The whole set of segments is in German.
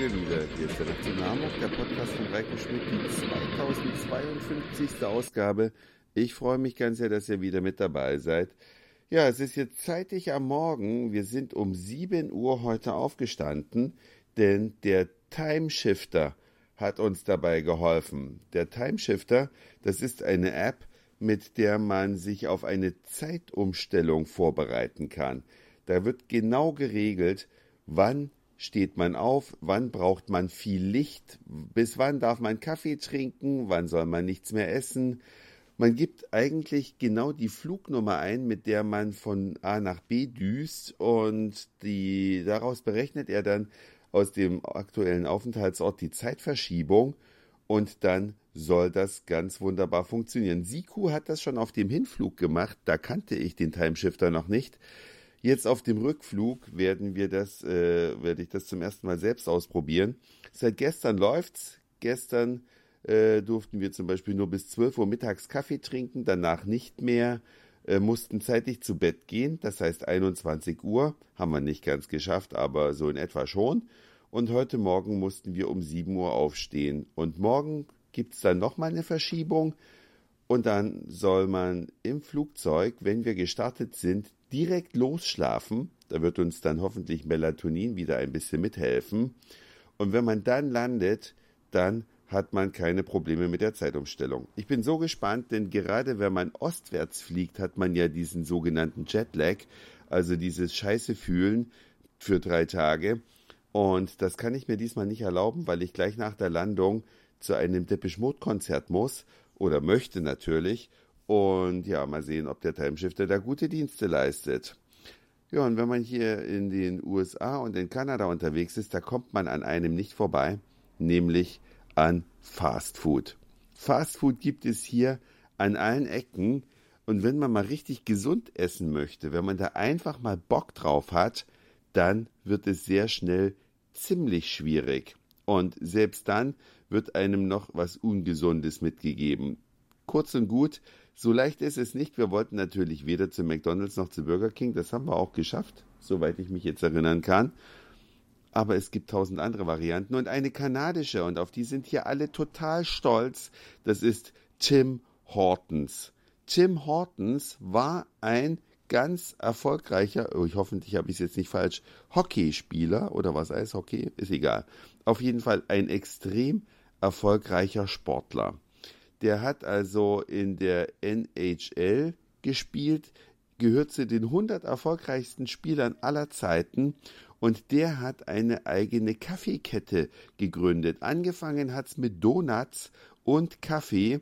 Leute, wieder hier ist der Hamburg, der Podcast von Reiko Schmidt, die 2052. Ausgabe. Ich freue mich ganz sehr, dass ihr wieder mit dabei seid. Ja, es ist jetzt zeitig am Morgen. Wir sind um 7 Uhr heute aufgestanden, denn der Timeshifter hat uns dabei geholfen. Der Timeshifter, das ist eine App, mit der man sich auf eine Zeitumstellung vorbereiten kann. Da wird genau geregelt, wann steht man auf, wann braucht man viel Licht, bis wann darf man Kaffee trinken, wann soll man nichts mehr essen. Man gibt eigentlich genau die Flugnummer ein, mit der man von A nach B düst und die, daraus berechnet er dann aus dem aktuellen Aufenthaltsort die Zeitverschiebung und dann soll das ganz wunderbar funktionieren. Siku hat das schon auf dem Hinflug gemacht, da kannte ich den Timeshifter noch nicht. Jetzt auf dem Rückflug werden wir das, äh, werde ich das zum ersten Mal selbst ausprobieren. Seit gestern läuft's. Gestern äh, durften wir zum Beispiel nur bis 12 Uhr mittags Kaffee trinken, danach nicht mehr, äh, mussten zeitig zu Bett gehen, das heißt 21 Uhr, haben wir nicht ganz geschafft, aber so in etwa schon. Und heute Morgen mussten wir um 7 Uhr aufstehen. Und morgen gibt's dann nochmal eine Verschiebung. Und dann soll man im Flugzeug, wenn wir gestartet sind, direkt losschlafen. Da wird uns dann hoffentlich Melatonin wieder ein bisschen mithelfen. Und wenn man dann landet, dann hat man keine Probleme mit der Zeitumstellung. Ich bin so gespannt, denn gerade wenn man ostwärts fliegt, hat man ja diesen sogenannten Jetlag, also dieses Scheiße fühlen für drei Tage. Und das kann ich mir diesmal nicht erlauben, weil ich gleich nach der Landung zu einem Depeche Mode Konzert muss oder möchte natürlich und ja, mal sehen, ob der Timeshifter da gute Dienste leistet. Ja, und wenn man hier in den USA und in Kanada unterwegs ist, da kommt man an einem nicht vorbei, nämlich an Fast Food. Fast Food gibt es hier an allen Ecken. Und wenn man mal richtig gesund essen möchte, wenn man da einfach mal Bock drauf hat, dann wird es sehr schnell ziemlich schwierig. Und selbst dann wird einem noch was Ungesundes mitgegeben. Kurz und gut, so leicht ist es nicht. Wir wollten natürlich weder zu McDonald's noch zu Burger King. Das haben wir auch geschafft, soweit ich mich jetzt erinnern kann. Aber es gibt tausend andere Varianten und eine kanadische und auf die sind hier alle total stolz. Das ist Tim Hortons. Tim Hortons war ein ganz erfolgreicher, oh, ich hoffentlich habe ich es jetzt nicht falsch, Hockeyspieler oder was heißt Hockey, ist egal. Auf jeden Fall ein extrem erfolgreicher Sportler. Der hat also in der NHL gespielt, gehört zu den 100 erfolgreichsten Spielern aller Zeiten und der hat eine eigene Kaffeekette gegründet. Angefangen hat's mit Donuts und Kaffee.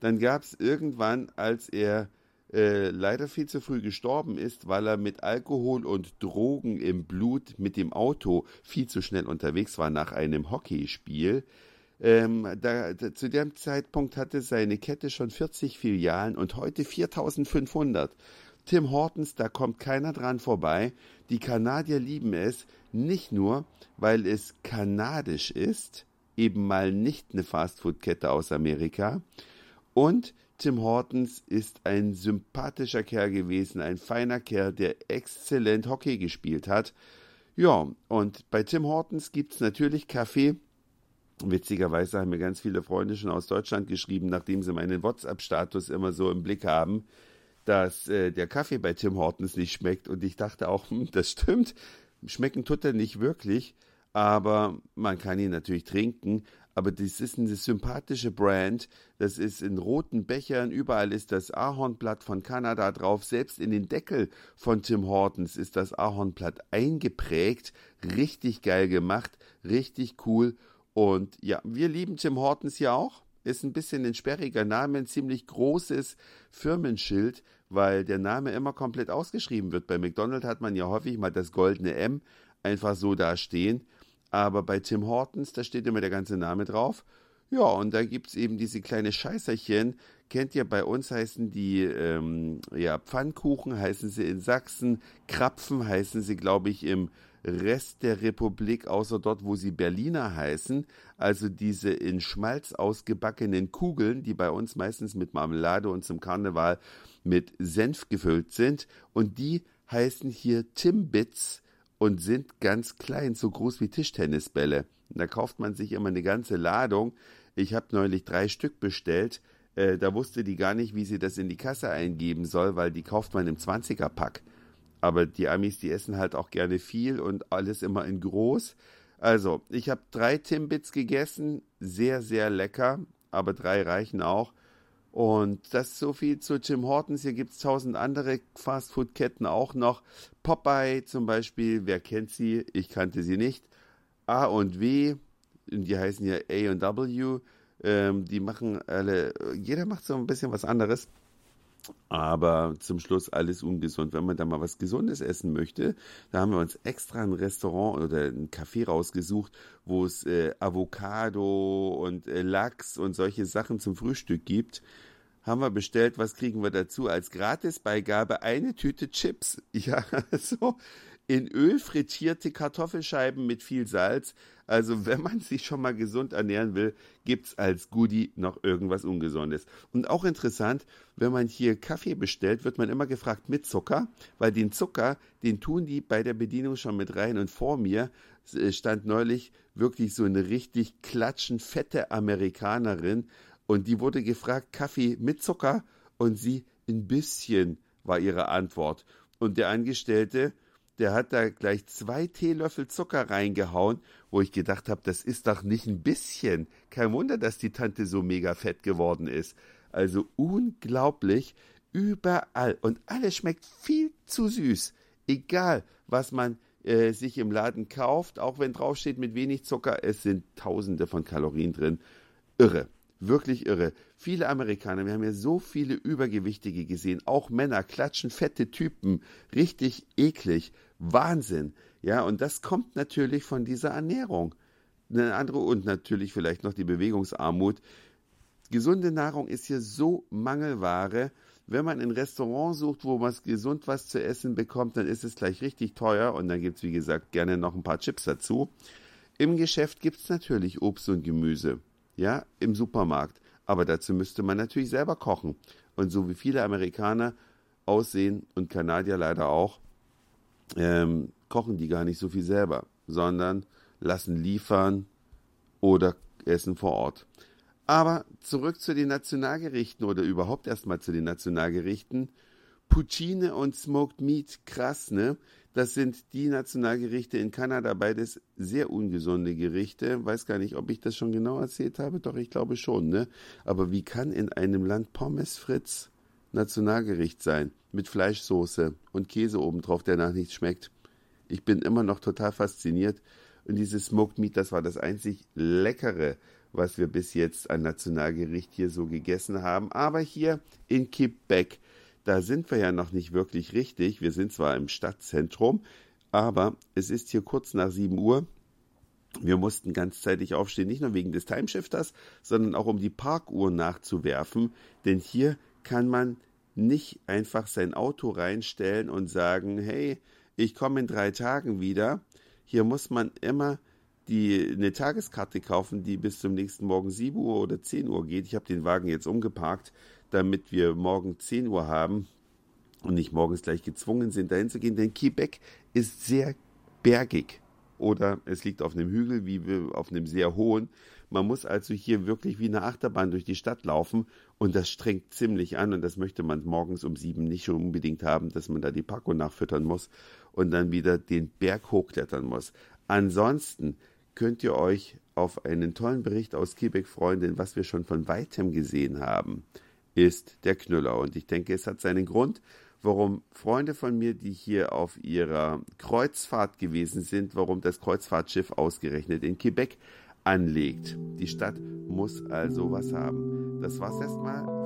Dann gab's irgendwann, als er äh, leider viel zu früh gestorben ist, weil er mit Alkohol und Drogen im Blut mit dem Auto viel zu schnell unterwegs war nach einem Hockeyspiel, ähm, da, da, zu dem Zeitpunkt hatte seine Kette schon 40 Filialen und heute 4500. Tim Hortons, da kommt keiner dran vorbei. Die Kanadier lieben es, nicht nur, weil es kanadisch ist, eben mal nicht eine Fastfood-Kette aus Amerika. Und Tim Hortons ist ein sympathischer Kerl gewesen, ein feiner Kerl, der exzellent Hockey gespielt hat. Ja, und bei Tim Hortons gibt's natürlich Kaffee Witzigerweise haben mir ganz viele Freunde schon aus Deutschland geschrieben, nachdem sie meinen WhatsApp-Status immer so im Blick haben, dass äh, der Kaffee bei Tim Hortons nicht schmeckt. Und ich dachte auch, hm, das stimmt, schmecken tut er nicht wirklich, aber man kann ihn natürlich trinken. Aber das ist eine sympathische Brand. Das ist in roten Bechern. Überall ist das Ahornblatt von Kanada drauf. Selbst in den Deckel von Tim Hortons ist das Ahornblatt eingeprägt. Richtig geil gemacht. Richtig cool. Und ja, wir lieben Tim Hortons ja auch. Ist ein bisschen ein sperriger Name, ein ziemlich großes Firmenschild, weil der Name immer komplett ausgeschrieben wird. Bei McDonald's hat man ja häufig mal das goldene M einfach so da stehen. Aber bei Tim Hortons, da steht immer der ganze Name drauf. Ja, und da gibt's eben diese kleine Scheißerchen. Kennt ihr, bei uns heißen die ähm, ja, Pfannkuchen, heißen sie in Sachsen. Krapfen heißen sie, glaube ich, im Rest der Republik, außer dort, wo sie Berliner heißen, also diese in Schmalz ausgebackenen Kugeln, die bei uns meistens mit Marmelade und zum Karneval mit Senf gefüllt sind, und die heißen hier Timbits und sind ganz klein, so groß wie Tischtennisbälle. Da kauft man sich immer eine ganze Ladung. Ich habe neulich drei Stück bestellt. Äh, da wusste die gar nicht, wie sie das in die Kasse eingeben soll, weil die kauft man im 20er-Pack. Aber die Amis, die essen halt auch gerne viel und alles immer in groß. Also, ich habe drei Timbits gegessen, sehr, sehr lecker, aber drei reichen auch. Und das ist so viel zu Tim Hortons. Hier gibt es tausend andere Fastfood-Ketten auch noch. Popeye zum Beispiel, wer kennt sie? Ich kannte sie nicht. A und W, die heißen ja A und W. Ähm, die machen alle, jeder macht so ein bisschen was anderes. Aber zum Schluss alles ungesund. Wenn man da mal was Gesundes essen möchte, da haben wir uns extra ein Restaurant oder ein Café rausgesucht, wo es äh, Avocado und äh, Lachs und solche Sachen zum Frühstück gibt. Haben wir bestellt, was kriegen wir dazu? Als Gratisbeigabe eine Tüte Chips. Ja, so in Öl frittierte Kartoffelscheiben mit viel Salz. Also wenn man sich schon mal gesund ernähren will, gibt es als Goodie noch irgendwas Ungesundes. Und auch interessant, wenn man hier Kaffee bestellt, wird man immer gefragt mit Zucker, weil den Zucker, den tun die bei der Bedienung schon mit rein. Und vor mir äh, stand neulich wirklich so eine richtig klatschen fette Amerikanerin und die wurde gefragt, Kaffee mit Zucker? Und sie, ein bisschen war ihre Antwort. Und der Angestellte, der hat da gleich zwei Teelöffel Zucker reingehauen, wo ich gedacht habe, das ist doch nicht ein bisschen. Kein Wunder, dass die Tante so mega fett geworden ist. Also unglaublich, überall. Und alles schmeckt viel zu süß. Egal, was man äh, sich im Laden kauft, auch wenn draufsteht mit wenig Zucker, es sind tausende von Kalorien drin. Irre. Wirklich irre. Viele Amerikaner, wir haben ja so viele Übergewichtige gesehen, auch Männer, klatschen fette Typen, richtig eklig. Wahnsinn. Ja, und das kommt natürlich von dieser Ernährung. Eine andere und natürlich vielleicht noch die Bewegungsarmut. Gesunde Nahrung ist hier so Mangelware. Wenn man ein Restaurant sucht, wo man gesund was zu essen bekommt, dann ist es gleich richtig teuer und dann gibt es, wie gesagt, gerne noch ein paar Chips dazu. Im Geschäft gibt es natürlich Obst und Gemüse, ja, im Supermarkt. Aber dazu müsste man natürlich selber kochen. Und so wie viele Amerikaner aussehen und Kanadier leider auch, ähm, kochen die gar nicht so viel selber, sondern lassen liefern oder essen vor Ort. Aber zurück zu den Nationalgerichten oder überhaupt erstmal zu den Nationalgerichten. Poutine und Smoked Meat, krass, ne? Das sind die Nationalgerichte in Kanada, beides sehr ungesunde Gerichte. Weiß gar nicht, ob ich das schon genau erzählt habe, doch ich glaube schon, ne? Aber wie kann in einem Land Pommes Fritz Nationalgericht sein? mit Fleischsoße und Käse obendrauf, der nach nichts schmeckt. Ich bin immer noch total fasziniert. Und dieses Smoked Meat, das war das einzig Leckere, was wir bis jetzt an Nationalgericht hier so gegessen haben. Aber hier in Quebec, da sind wir ja noch nicht wirklich richtig. Wir sind zwar im Stadtzentrum, aber es ist hier kurz nach 7 Uhr. Wir mussten ganzzeitig aufstehen, nicht nur wegen des Timeshifters, sondern auch um die Parkuhr nachzuwerfen. Denn hier kann man nicht einfach sein Auto reinstellen und sagen, hey, ich komme in drei Tagen wieder. Hier muss man immer die, eine Tageskarte kaufen, die bis zum nächsten Morgen 7 Uhr oder 10 Uhr geht. Ich habe den Wagen jetzt umgeparkt, damit wir morgen 10 Uhr haben und nicht morgens gleich gezwungen sind, dahin zu gehen. Denn Quebec ist sehr bergig oder es liegt auf einem Hügel wie auf einem sehr hohen. Man muss also hier wirklich wie eine Achterbahn durch die Stadt laufen und das strengt ziemlich an und das möchte man morgens um sieben nicht unbedingt haben, dass man da die Paco nachfüttern muss und dann wieder den Berg hochklettern muss. Ansonsten könnt ihr euch auf einen tollen Bericht aus Quebec freuen, denn was wir schon von weitem gesehen haben, ist der Knüller. Und ich denke, es hat seinen Grund, warum Freunde von mir, die hier auf ihrer Kreuzfahrt gewesen sind, warum das Kreuzfahrtschiff ausgerechnet in Quebec anlegt. Die Stadt muss also was haben. Das war's erstmal